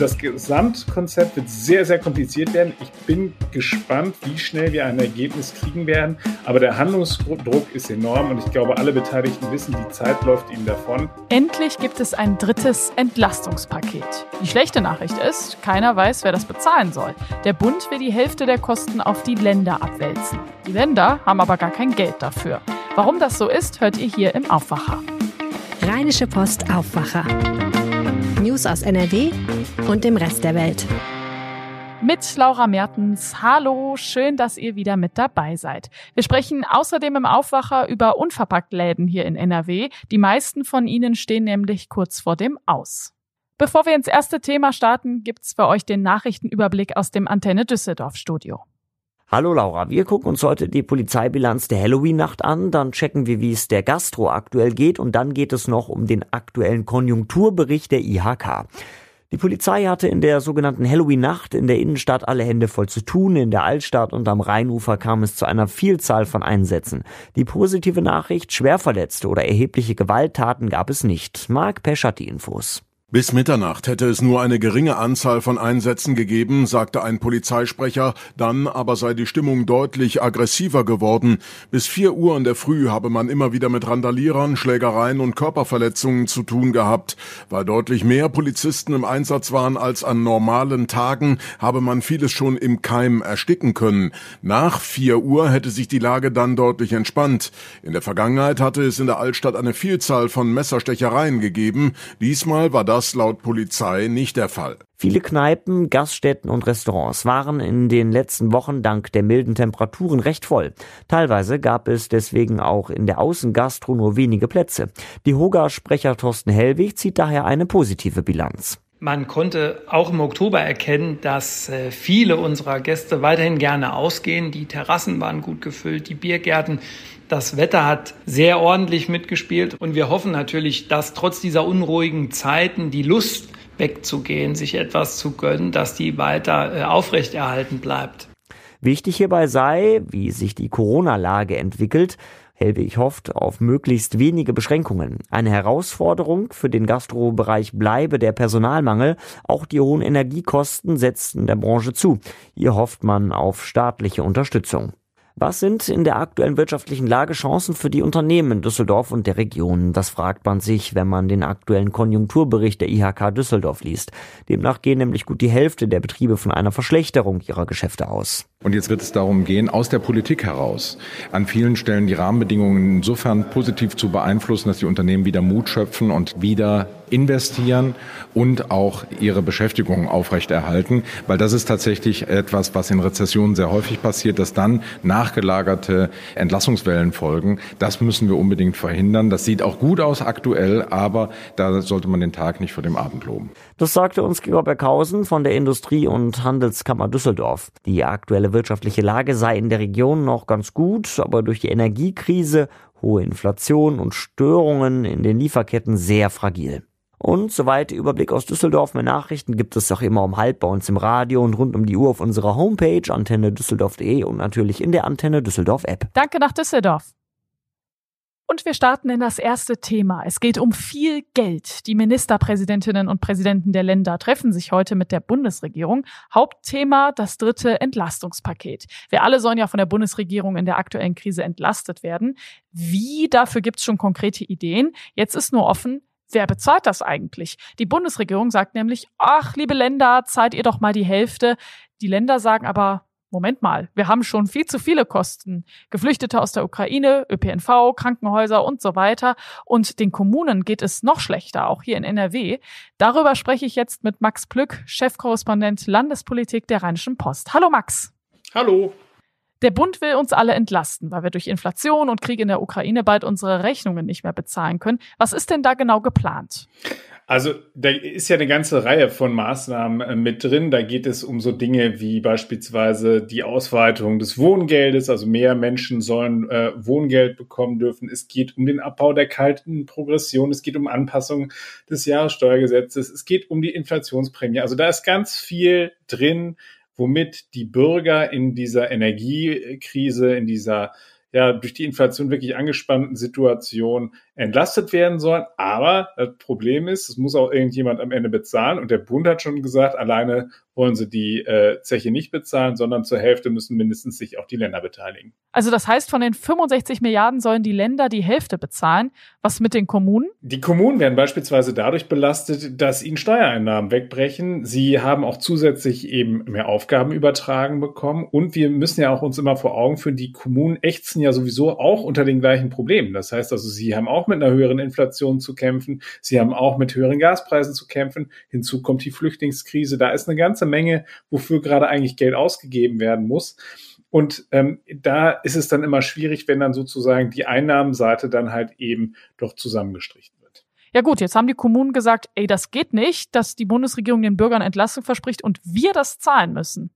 das Gesamtkonzept wird sehr, sehr kompliziert werden. Ich bin gespannt, wie schnell wir ein Ergebnis kriegen werden. Aber der Handlungsdruck ist enorm und ich glaube, alle Beteiligten wissen, die Zeit läuft ihnen davon. Endlich gibt es ein drittes Entlastungspaket. Die schlechte Nachricht ist, keiner weiß, wer das bezahlen soll. Der Bund will die Hälfte der Kosten auf die Länder abwälzen. Die Länder haben aber gar kein Geld dafür. Warum das so ist, hört ihr hier im Aufwacher. Rheinische Post Aufwacher. News aus NRW und dem Rest der Welt. Mit Laura Mertens. Hallo, schön, dass ihr wieder mit dabei seid. Wir sprechen außerdem im Aufwacher über Unverpacktläden hier in NRW. Die meisten von ihnen stehen nämlich kurz vor dem Aus. Bevor wir ins erste Thema starten, gibt's für euch den Nachrichtenüberblick aus dem Antenne Düsseldorf Studio. Hallo Laura, wir gucken uns heute die Polizeibilanz der Halloween-Nacht an, dann checken wir, wie es der Gastro aktuell geht und dann geht es noch um den aktuellen Konjunkturbericht der IHK. Die Polizei hatte in der sogenannten Halloween-Nacht in der Innenstadt alle Hände voll zu tun. In der Altstadt und am Rheinufer kam es zu einer Vielzahl von Einsätzen. Die positive Nachricht, Schwerverletzte oder erhebliche Gewalttaten gab es nicht. Marc Pesch hat die Infos. Bis Mitternacht hätte es nur eine geringe Anzahl von Einsätzen gegeben, sagte ein Polizeisprecher, dann aber sei die Stimmung deutlich aggressiver geworden. Bis vier Uhr in der Früh habe man immer wieder mit Randalierern, Schlägereien und Körperverletzungen zu tun gehabt. Weil deutlich mehr Polizisten im Einsatz waren als an normalen Tagen, habe man vieles schon im Keim ersticken können. Nach vier Uhr hätte sich die Lage dann deutlich entspannt. In der Vergangenheit hatte es in der Altstadt eine Vielzahl von Messerstechereien gegeben. Diesmal war das das laut Polizei nicht der Fall. Viele Kneipen, Gaststätten und Restaurants waren in den letzten Wochen dank der milden Temperaturen recht voll. Teilweise gab es deswegen auch in der Außengastro nur wenige Plätze. Die Hoga-Sprecher Thorsten Hellwig zieht daher eine positive Bilanz. Man konnte auch im Oktober erkennen, dass äh, viele unserer Gäste weiterhin gerne ausgehen. Die Terrassen waren gut gefüllt, die Biergärten. Das Wetter hat sehr ordentlich mitgespielt und wir hoffen natürlich, dass trotz dieser unruhigen Zeiten die Lust wegzugehen, sich etwas zu gönnen, dass die weiter äh, aufrechterhalten bleibt. Wichtig hierbei sei, wie sich die Corona-Lage entwickelt. Helwig hofft auf möglichst wenige Beschränkungen. Eine Herausforderung für den Gastrobereich bleibe der Personalmangel. Auch die hohen Energiekosten setzten der Branche zu. Hier hofft man auf staatliche Unterstützung. Was sind in der aktuellen wirtschaftlichen Lage Chancen für die Unternehmen in Düsseldorf und der Region? Das fragt man sich, wenn man den aktuellen Konjunkturbericht der IHK Düsseldorf liest. Demnach gehen nämlich gut die Hälfte der Betriebe von einer Verschlechterung ihrer Geschäfte aus. Und jetzt wird es darum gehen, aus der Politik heraus an vielen Stellen die Rahmenbedingungen insofern positiv zu beeinflussen, dass die Unternehmen wieder Mut schöpfen und wieder investieren und auch ihre Beschäftigung aufrechterhalten, weil das ist tatsächlich etwas, was in Rezessionen sehr häufig passiert, dass dann nachgelagerte Entlassungswellen folgen. Das müssen wir unbedingt verhindern. Das sieht auch gut aus aktuell, aber da sollte man den Tag nicht vor dem Abend loben. Das sagte uns Georg Berghausen von der Industrie- und Handelskammer Düsseldorf. Die aktuelle wirtschaftliche Lage sei in der Region noch ganz gut, aber durch die Energiekrise, hohe Inflation und Störungen in den Lieferketten sehr fragil. Und soweit Überblick aus Düsseldorf. Mehr Nachrichten gibt es auch immer um halb bei uns im Radio und rund um die Uhr auf unserer Homepage antenne düsseldorf.de und natürlich in der Antenne Düsseldorf App. Danke nach Düsseldorf. Und wir starten in das erste Thema. Es geht um viel Geld. Die Ministerpräsidentinnen und Präsidenten der Länder treffen sich heute mit der Bundesregierung. Hauptthema das dritte Entlastungspaket. Wir alle sollen ja von der Bundesregierung in der aktuellen Krise entlastet werden. Wie? Dafür gibt es schon konkrete Ideen. Jetzt ist nur offen, Wer bezahlt das eigentlich? Die Bundesregierung sagt nämlich, ach, liebe Länder, zahlt ihr doch mal die Hälfte. Die Länder sagen aber, Moment mal, wir haben schon viel zu viele Kosten. Geflüchtete aus der Ukraine, ÖPNV, Krankenhäuser und so weiter. Und den Kommunen geht es noch schlechter, auch hier in NRW. Darüber spreche ich jetzt mit Max Plück, Chefkorrespondent Landespolitik der Rheinischen Post. Hallo Max. Hallo. Der Bund will uns alle entlasten, weil wir durch Inflation und Krieg in der Ukraine bald unsere Rechnungen nicht mehr bezahlen können. Was ist denn da genau geplant? Also da ist ja eine ganze Reihe von Maßnahmen äh, mit drin. Da geht es um so Dinge wie beispielsweise die Ausweitung des Wohngeldes, also mehr Menschen sollen äh, Wohngeld bekommen dürfen. Es geht um den Abbau der kalten Progression. Es geht um Anpassung des Jahressteuergesetzes. Es geht um die Inflationsprämie. Also da ist ganz viel drin, womit die Bürger in dieser Energiekrise, in dieser ja durch die Inflation wirklich angespannten Situation entlastet werden sollen. Aber das Problem ist, es muss auch irgendjemand am Ende bezahlen. Und der Bund hat schon gesagt, alleine wollen sie die äh, Zeche nicht bezahlen, sondern zur Hälfte müssen mindestens sich auch die Länder beteiligen. Also das heißt, von den 65 Milliarden sollen die Länder die Hälfte bezahlen. Was mit den Kommunen? Die Kommunen werden beispielsweise dadurch belastet, dass ihnen Steuereinnahmen wegbrechen. Sie haben auch zusätzlich eben mehr Aufgaben übertragen bekommen. Und wir müssen ja auch uns immer vor Augen führen, die Kommunen ächzen ja sowieso auch unter den gleichen Problemen. Das heißt also, sie haben auch mit einer höheren Inflation zu kämpfen. Sie haben auch mit höheren Gaspreisen zu kämpfen. Hinzu kommt die Flüchtlingskrise. Da ist eine ganze Menge, wofür gerade eigentlich Geld ausgegeben werden muss. Und ähm, da ist es dann immer schwierig, wenn dann sozusagen die Einnahmenseite dann halt eben doch zusammengestrichen wird. Ja gut, jetzt haben die Kommunen gesagt, ey, das geht nicht, dass die Bundesregierung den Bürgern Entlastung verspricht und wir das zahlen müssen.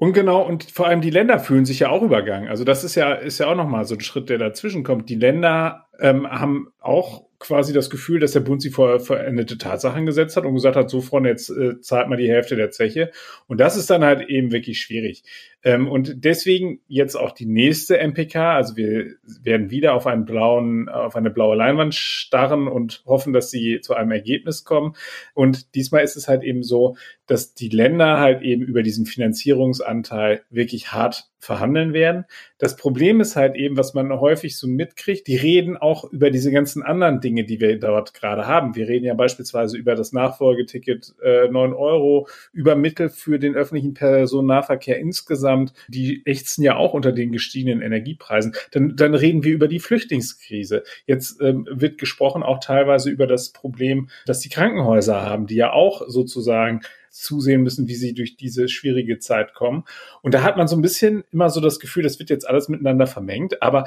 Und genau, und vor allem die Länder fühlen sich ja auch übergangen. Also das ist ja, ist ja auch nochmal so ein Schritt, der dazwischen kommt. Die Länder ähm, haben auch quasi das Gefühl, dass der Bund sie vor verendete Tatsachen gesetzt hat und gesagt hat, so Freunde, jetzt äh, zahlt mal die Hälfte der Zeche. Und das ist dann halt eben wirklich schwierig. Ähm, und deswegen jetzt auch die nächste MPK. Also wir werden wieder auf einen blauen, auf eine blaue Leinwand starren und hoffen, dass sie zu einem Ergebnis kommen. Und diesmal ist es halt eben so, dass die Länder halt eben über diesen Finanzierungsanteil wirklich hart verhandeln werden. Das Problem ist halt eben, was man häufig so mitkriegt, die reden auch über diese ganzen anderen Dinge, die wir dort gerade haben. Wir reden ja beispielsweise über das Nachfolgeticket äh, 9 Euro, über Mittel für den öffentlichen Personennahverkehr insgesamt. Die ächzen ja auch unter den gestiegenen Energiepreisen. Dann, dann reden wir über die Flüchtlingskrise. Jetzt ähm, wird gesprochen auch teilweise über das Problem, dass die Krankenhäuser haben, die ja auch sozusagen zusehen müssen, wie sie durch diese schwierige Zeit kommen. Und da hat man so ein bisschen immer so das Gefühl, das wird jetzt alles miteinander vermengt, aber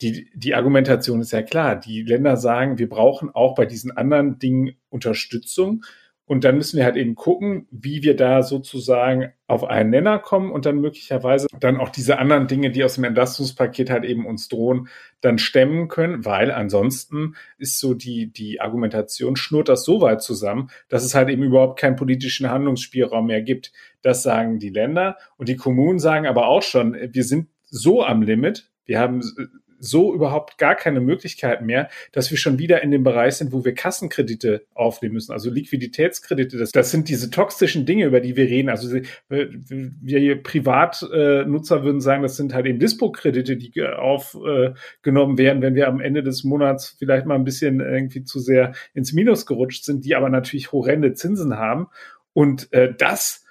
die, die Argumentation ist ja klar. Die Länder sagen, wir brauchen auch bei diesen anderen Dingen Unterstützung. Und dann müssen wir halt eben gucken, wie wir da sozusagen auf einen Nenner kommen und dann möglicherweise dann auch diese anderen Dinge, die aus dem Entlastungspaket halt eben uns drohen, dann stemmen können, weil ansonsten ist so die, die Argumentation schnurrt das so weit zusammen, dass es halt eben überhaupt keinen politischen Handlungsspielraum mehr gibt. Das sagen die Länder. Und die Kommunen sagen aber auch schon, wir sind so am Limit, wir haben so überhaupt gar keine Möglichkeit mehr, dass wir schon wieder in dem Bereich sind, wo wir Kassenkredite aufnehmen müssen, also Liquiditätskredite. Das, das sind diese toxischen Dinge, über die wir reden. Also wir Privatnutzer würden sagen, das sind halt eben Dispo-Kredite, die aufgenommen werden, wenn wir am Ende des Monats vielleicht mal ein bisschen irgendwie zu sehr ins Minus gerutscht sind, die aber natürlich horrende Zinsen haben. Und äh, das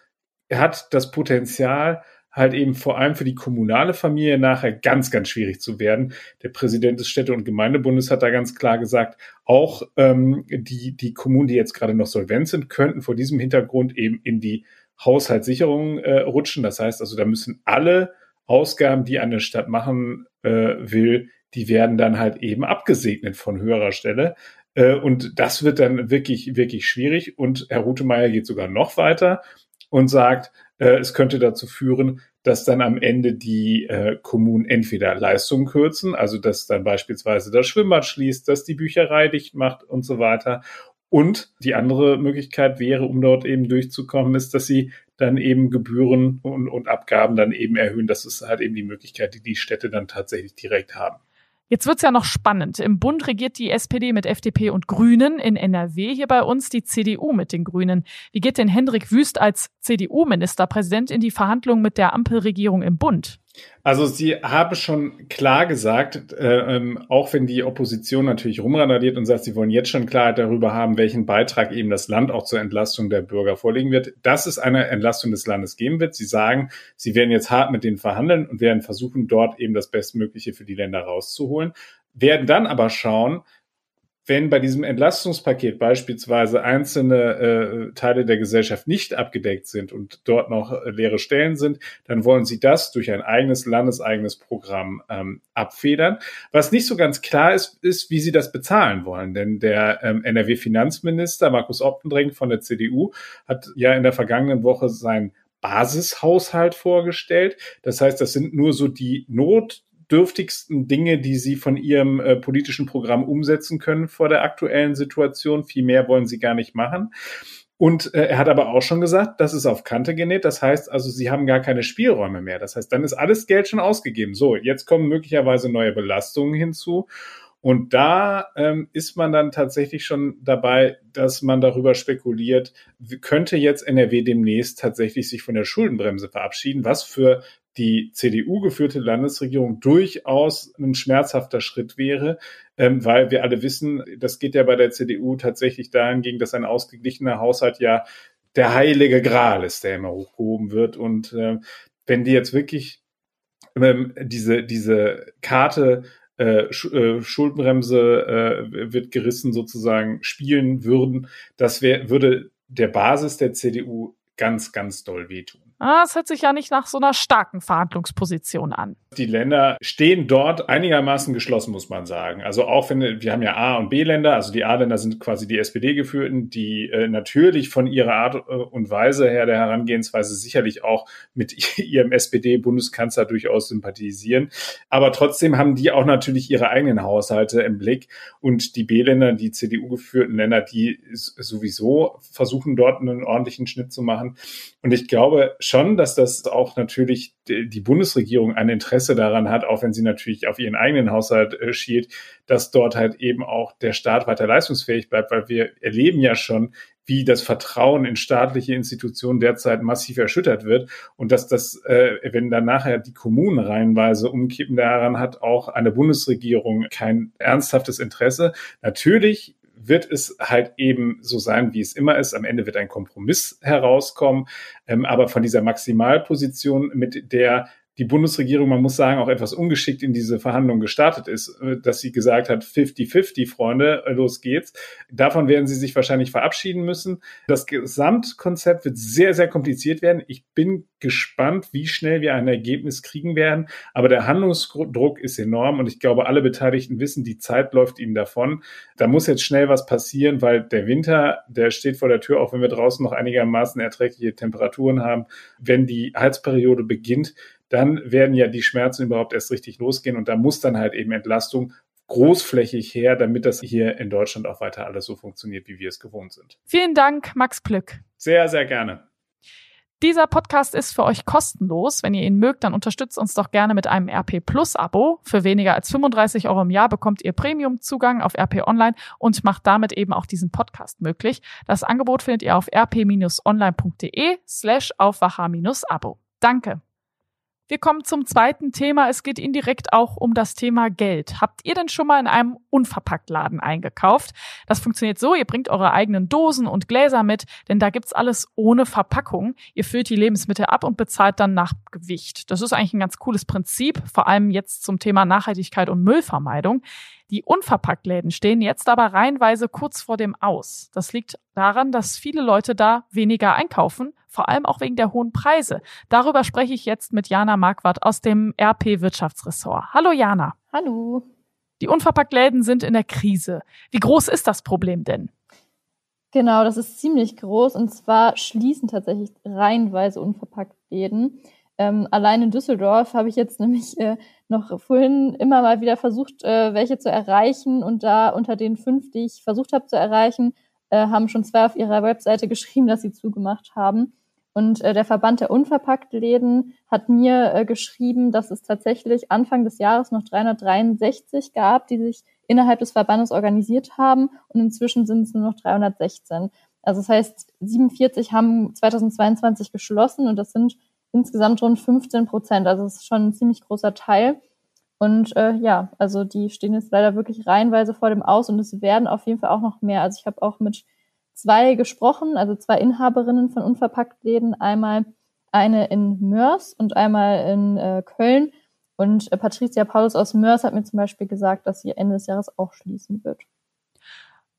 hat das Potenzial, halt eben vor allem für die kommunale Familie nachher ganz, ganz schwierig zu werden. Der Präsident des Städte- und Gemeindebundes hat da ganz klar gesagt, auch ähm, die, die Kommunen, die jetzt gerade noch solvent sind, könnten vor diesem Hintergrund eben in die Haushaltssicherung äh, rutschen. Das heißt also, da müssen alle Ausgaben, die eine Stadt machen äh, will, die werden dann halt eben abgesegnet von höherer Stelle. Äh, und das wird dann wirklich, wirklich schwierig. Und Herr Rutemeyer geht sogar noch weiter und sagt, äh, es könnte dazu führen, dass dann am Ende die äh, Kommunen entweder Leistungen kürzen, also dass dann beispielsweise das Schwimmbad schließt, dass die Bücherei dicht macht und so weiter. Und die andere Möglichkeit wäre, um dort eben durchzukommen, ist, dass sie dann eben Gebühren und, und Abgaben dann eben erhöhen. Das ist halt eben die Möglichkeit, die die Städte dann tatsächlich direkt haben. Jetzt wird's ja noch spannend. Im Bund regiert die SPD mit FDP und Grünen, in NRW hier bei uns die CDU mit den Grünen. Wie geht denn Hendrik Wüst als CDU-Ministerpräsident in die Verhandlungen mit der Ampelregierung im Bund? Also sie habe schon klar gesagt, äh, ähm, auch wenn die Opposition natürlich rumrandaliert und sagt, sie wollen jetzt schon Klarheit darüber haben, welchen Beitrag eben das Land auch zur Entlastung der Bürger vorlegen wird, dass es eine Entlastung des Landes geben wird. Sie sagen, sie werden jetzt hart mit denen verhandeln und werden versuchen, dort eben das Bestmögliche für die Länder rauszuholen, werden dann aber schauen, wenn bei diesem Entlastungspaket beispielsweise einzelne äh, Teile der Gesellschaft nicht abgedeckt sind und dort noch äh, leere Stellen sind, dann wollen sie das durch ein eigenes landeseigenes Programm ähm, abfedern. Was nicht so ganz klar ist, ist, wie sie das bezahlen wollen. Denn der ähm, NRW-Finanzminister Markus Optendreng von der CDU hat ja in der vergangenen Woche sein Basishaushalt vorgestellt. Das heißt, das sind nur so die Not dürftigsten Dinge, die sie von ihrem äh, politischen Programm umsetzen können vor der aktuellen Situation. Viel mehr wollen sie gar nicht machen. Und äh, er hat aber auch schon gesagt, das ist auf Kante genäht. Das heißt also, sie haben gar keine Spielräume mehr. Das heißt, dann ist alles Geld schon ausgegeben. So, jetzt kommen möglicherweise neue Belastungen hinzu. Und da ähm, ist man dann tatsächlich schon dabei, dass man darüber spekuliert, könnte jetzt NRW demnächst tatsächlich sich von der Schuldenbremse verabschieden, was für die CDU geführte Landesregierung durchaus ein schmerzhafter Schritt wäre, ähm, weil wir alle wissen, das geht ja bei der CDU tatsächlich dahingegen, dass ein ausgeglichener Haushalt ja der heilige Gral ist, der immer hochgehoben wird. Und äh, wenn die jetzt wirklich ähm, diese, diese Karte äh, äh, Schuldenbremse äh, wird gerissen sozusagen spielen würden, das wär, würde der Basis der CDU ganz, ganz doll wehtun. Ah, es hört sich ja nicht nach so einer starken Verhandlungsposition an. Die Länder stehen dort einigermaßen geschlossen, muss man sagen. Also auch wenn wir haben ja A- und B-Länder, also die A-Länder sind quasi die SPD-geführten, die äh, natürlich von ihrer Art äh, und Weise her der Herangehensweise sicherlich auch mit ihrem SPD-Bundeskanzler durchaus sympathisieren. Aber trotzdem haben die auch natürlich ihre eigenen Haushalte im Blick. Und die B-Länder, die CDU-geführten Länder, die sowieso versuchen dort einen ordentlichen Schnitt zu machen. Und ich glaube, schon, dass das auch natürlich die Bundesregierung ein Interesse daran hat, auch wenn sie natürlich auf ihren eigenen Haushalt äh, schielt, dass dort halt eben auch der Staat weiter leistungsfähig bleibt, weil wir erleben ja schon, wie das Vertrauen in staatliche Institutionen derzeit massiv erschüttert wird und dass das, äh, wenn dann nachher die Kommunen reihenweise umkippen, daran hat auch eine Bundesregierung kein ernsthaftes Interesse. Natürlich wird es halt eben so sein, wie es immer ist. Am Ende wird ein Kompromiss herauskommen. Ähm, aber von dieser Maximalposition, mit der die Bundesregierung, man muss sagen, auch etwas ungeschickt in diese Verhandlungen gestartet ist, äh, dass sie gesagt hat, 50-50, Freunde, äh, los geht's. Davon werden sie sich wahrscheinlich verabschieden müssen. Das Gesamtkonzept wird sehr, sehr kompliziert werden. Ich bin gespannt, wie schnell wir ein Ergebnis kriegen werden. Aber der Handlungsdruck ist enorm und ich glaube, alle Beteiligten wissen, die Zeit läuft ihnen davon. Da muss jetzt schnell was passieren, weil der Winter, der steht vor der Tür, auch wenn wir draußen noch einigermaßen erträgliche Temperaturen haben. Wenn die Heizperiode beginnt, dann werden ja die Schmerzen überhaupt erst richtig losgehen und da muss dann halt eben Entlastung großflächig her, damit das hier in Deutschland auch weiter alles so funktioniert, wie wir es gewohnt sind. Vielen Dank, Max Plück. Sehr, sehr gerne. Dieser Podcast ist für euch kostenlos. Wenn ihr ihn mögt, dann unterstützt uns doch gerne mit einem RP Plus Abo. Für weniger als 35 Euro im Jahr bekommt ihr Premium-Zugang auf RP Online und macht damit eben auch diesen Podcast möglich. Das Angebot findet ihr auf rp-online.de slash Aufwacher-Abo. Danke. Wir kommen zum zweiten Thema. Es geht indirekt auch um das Thema Geld. Habt ihr denn schon mal in einem Unverpacktladen eingekauft? Das funktioniert so, ihr bringt eure eigenen Dosen und Gläser mit, denn da gibt's alles ohne Verpackung. Ihr füllt die Lebensmittel ab und bezahlt dann nach Gewicht. Das ist eigentlich ein ganz cooles Prinzip, vor allem jetzt zum Thema Nachhaltigkeit und Müllvermeidung. Die Unverpacktläden stehen jetzt aber reihenweise kurz vor dem Aus. Das liegt daran, dass viele Leute da weniger einkaufen, vor allem auch wegen der hohen Preise. Darüber spreche ich jetzt mit Jana Marquardt aus dem RP Wirtschaftsressort. Hallo Jana. Hallo. Die Unverpacktläden sind in der Krise. Wie groß ist das Problem denn? Genau, das ist ziemlich groß. Und zwar schließen tatsächlich reihenweise Unverpacktläden. Ähm, allein in Düsseldorf habe ich jetzt nämlich äh, noch vorhin immer mal wieder versucht, äh, welche zu erreichen. Und da unter den fünf, die ich versucht habe zu erreichen, äh, haben schon zwei auf ihrer Webseite geschrieben, dass sie zugemacht haben. Und äh, der Verband der Unverpacktläden hat mir äh, geschrieben, dass es tatsächlich Anfang des Jahres noch 363 gab, die sich innerhalb des Verbandes organisiert haben. Und inzwischen sind es nur noch 316. Also das heißt, 47 haben 2022 geschlossen und das sind insgesamt rund 15 Prozent. Also es ist schon ein ziemlich großer Teil. Und äh, ja, also die stehen jetzt leider wirklich reihenweise vor dem Aus und es werden auf jeden Fall auch noch mehr. Also ich habe auch mit zwei gesprochen, also zwei Inhaberinnen von Unverpacktläden, einmal eine in Mörs und einmal in äh, Köln. Und äh, Patricia Paulus aus Mörs hat mir zum Beispiel gesagt, dass sie Ende des Jahres auch schließen wird.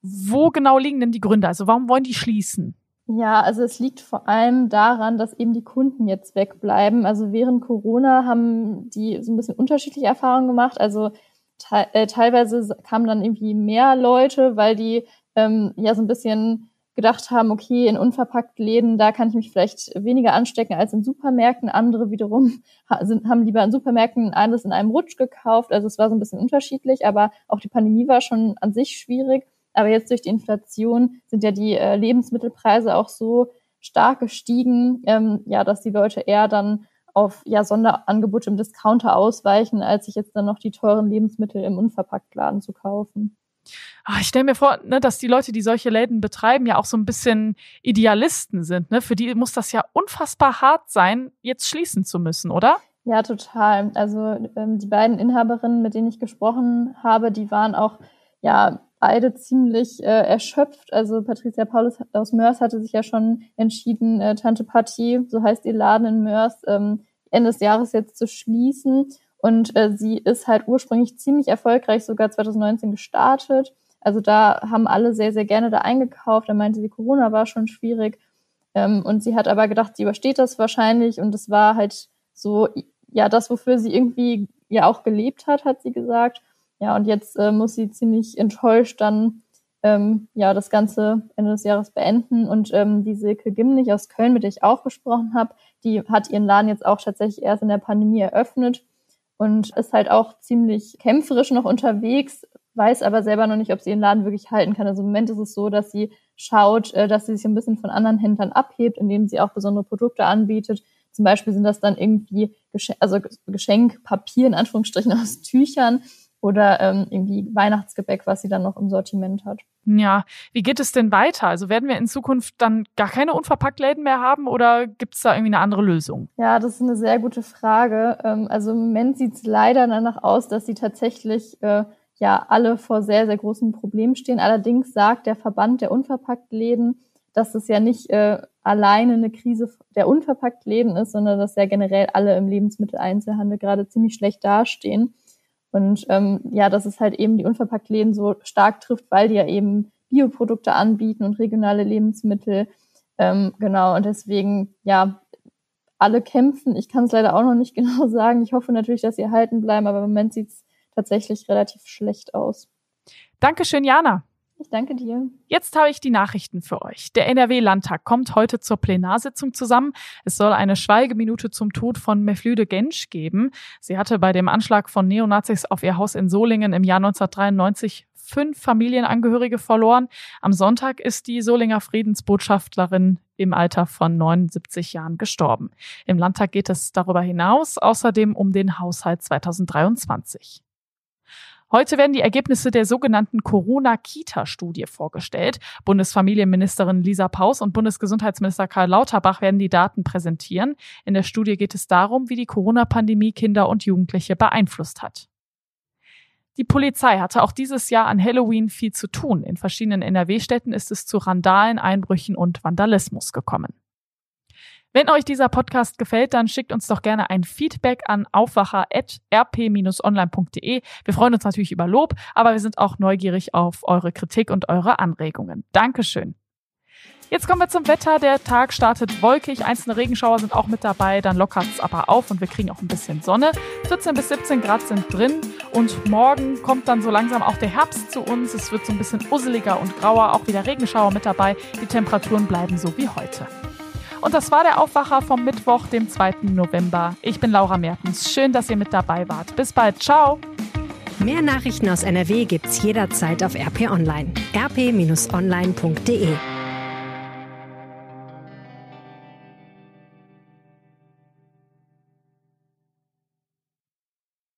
Wo genau liegen denn die Gründe? Also warum wollen die schließen? Ja, also es liegt vor allem daran, dass eben die Kunden jetzt wegbleiben. Also während Corona haben die so ein bisschen unterschiedliche Erfahrungen gemacht. Also te äh, teilweise kamen dann irgendwie mehr Leute, weil die ähm, ja so ein bisschen gedacht haben, okay, in unverpackt Läden, da kann ich mich vielleicht weniger anstecken als in Supermärkten. Andere wiederum sind, haben lieber in Supermärkten alles in einem Rutsch gekauft. Also es war so ein bisschen unterschiedlich, aber auch die Pandemie war schon an sich schwierig. Aber jetzt durch die Inflation sind ja die äh, Lebensmittelpreise auch so stark gestiegen, ähm, ja, dass die Leute eher dann auf ja, Sonderangebote im Discounter ausweichen, als sich jetzt dann noch die teuren Lebensmittel im Unverpacktladen zu kaufen. Ah, ich stelle mir vor, ne, dass die Leute, die solche Läden betreiben, ja auch so ein bisschen Idealisten sind. Ne? Für die muss das ja unfassbar hart sein, jetzt schließen zu müssen, oder? Ja, total. Also ähm, die beiden Inhaberinnen, mit denen ich gesprochen habe, die waren auch ja beide ziemlich äh, erschöpft. Also Patricia Paulus aus Mörs hatte sich ja schon entschieden, äh, Tante Patti, so heißt ihr Laden in Mörs, ähm, Ende des Jahres jetzt zu schließen. Und äh, sie ist halt ursprünglich ziemlich erfolgreich, sogar 2019 gestartet. Also da haben alle sehr, sehr gerne da eingekauft. Da meinte sie, Corona war schon schwierig. Ähm, und sie hat aber gedacht, sie übersteht das wahrscheinlich. Und es war halt so, ja, das, wofür sie irgendwie ja auch gelebt hat, hat sie gesagt. Ja, und jetzt äh, muss sie ziemlich enttäuscht dann ähm, ja das Ganze Ende des Jahres beenden. Und ähm, die Silke Gimnich aus Köln, mit der ich auch gesprochen habe, die hat ihren Laden jetzt auch tatsächlich erst in der Pandemie eröffnet und ist halt auch ziemlich kämpferisch noch unterwegs, weiß aber selber noch nicht, ob sie ihren Laden wirklich halten kann. Also im Moment ist es so, dass sie schaut, äh, dass sie sich ein bisschen von anderen Händlern abhebt, indem sie auch besondere Produkte anbietet. Zum Beispiel sind das dann irgendwie Geschenk, also Geschenkpapier in Anführungsstrichen aus Tüchern, oder ähm, irgendwie Weihnachtsgebäck, was sie dann noch im Sortiment hat. Ja, wie geht es denn weiter? Also werden wir in Zukunft dann gar keine Unverpacktläden mehr haben oder gibt es da irgendwie eine andere Lösung? Ja, das ist eine sehr gute Frage. Ähm, also im Moment sieht es leider danach aus, dass sie tatsächlich äh, ja alle vor sehr, sehr großen Problemen stehen. Allerdings sagt der Verband der Unverpacktläden, dass es ja nicht äh, alleine eine Krise der Unverpacktläden ist, sondern dass ja generell alle im Lebensmitteleinzelhandel gerade ziemlich schlecht dastehen. Und ähm, ja, dass es halt eben die Unverpacktläden so stark trifft, weil die ja eben Bioprodukte anbieten und regionale Lebensmittel. Ähm, genau, und deswegen, ja, alle kämpfen. Ich kann es leider auch noch nicht genau sagen. Ich hoffe natürlich, dass sie erhalten bleiben, aber im Moment sieht es tatsächlich relativ schlecht aus. Dankeschön, Jana. Ich danke dir. Jetzt habe ich die Nachrichten für euch. Der NRW-Landtag kommt heute zur Plenarsitzung zusammen. Es soll eine Schweigeminute zum Tod von Meflüde Gensch geben. Sie hatte bei dem Anschlag von Neonazis auf ihr Haus in Solingen im Jahr 1993 fünf Familienangehörige verloren. Am Sonntag ist die Solinger Friedensbotschafterin im Alter von 79 Jahren gestorben. Im Landtag geht es darüber hinaus außerdem um den Haushalt 2023. Heute werden die Ergebnisse der sogenannten Corona-Kita-Studie vorgestellt. Bundesfamilienministerin Lisa Paus und Bundesgesundheitsminister Karl Lauterbach werden die Daten präsentieren. In der Studie geht es darum, wie die Corona-Pandemie Kinder und Jugendliche beeinflusst hat. Die Polizei hatte auch dieses Jahr an Halloween viel zu tun. In verschiedenen NRW-Städten ist es zu Randalen, Einbrüchen und Vandalismus gekommen. Wenn euch dieser Podcast gefällt, dann schickt uns doch gerne ein Feedback an aufwacher.rp-online.de. Wir freuen uns natürlich über Lob, aber wir sind auch neugierig auf eure Kritik und eure Anregungen. Dankeschön. Jetzt kommen wir zum Wetter. Der Tag startet wolkig, einzelne Regenschauer sind auch mit dabei, dann lockert es aber auf und wir kriegen auch ein bisschen Sonne. 14 bis 17 Grad sind drin und morgen kommt dann so langsam auch der Herbst zu uns. Es wird so ein bisschen usseliger und grauer, auch wieder Regenschauer mit dabei. Die Temperaturen bleiben so wie heute. Und das war der Aufwacher vom Mittwoch, dem 2. November. Ich bin Laura Mertens. Schön, dass ihr mit dabei wart. Bis bald. Ciao. Mehr Nachrichten aus NRW gibt's jederzeit auf RP Online. rp-online.de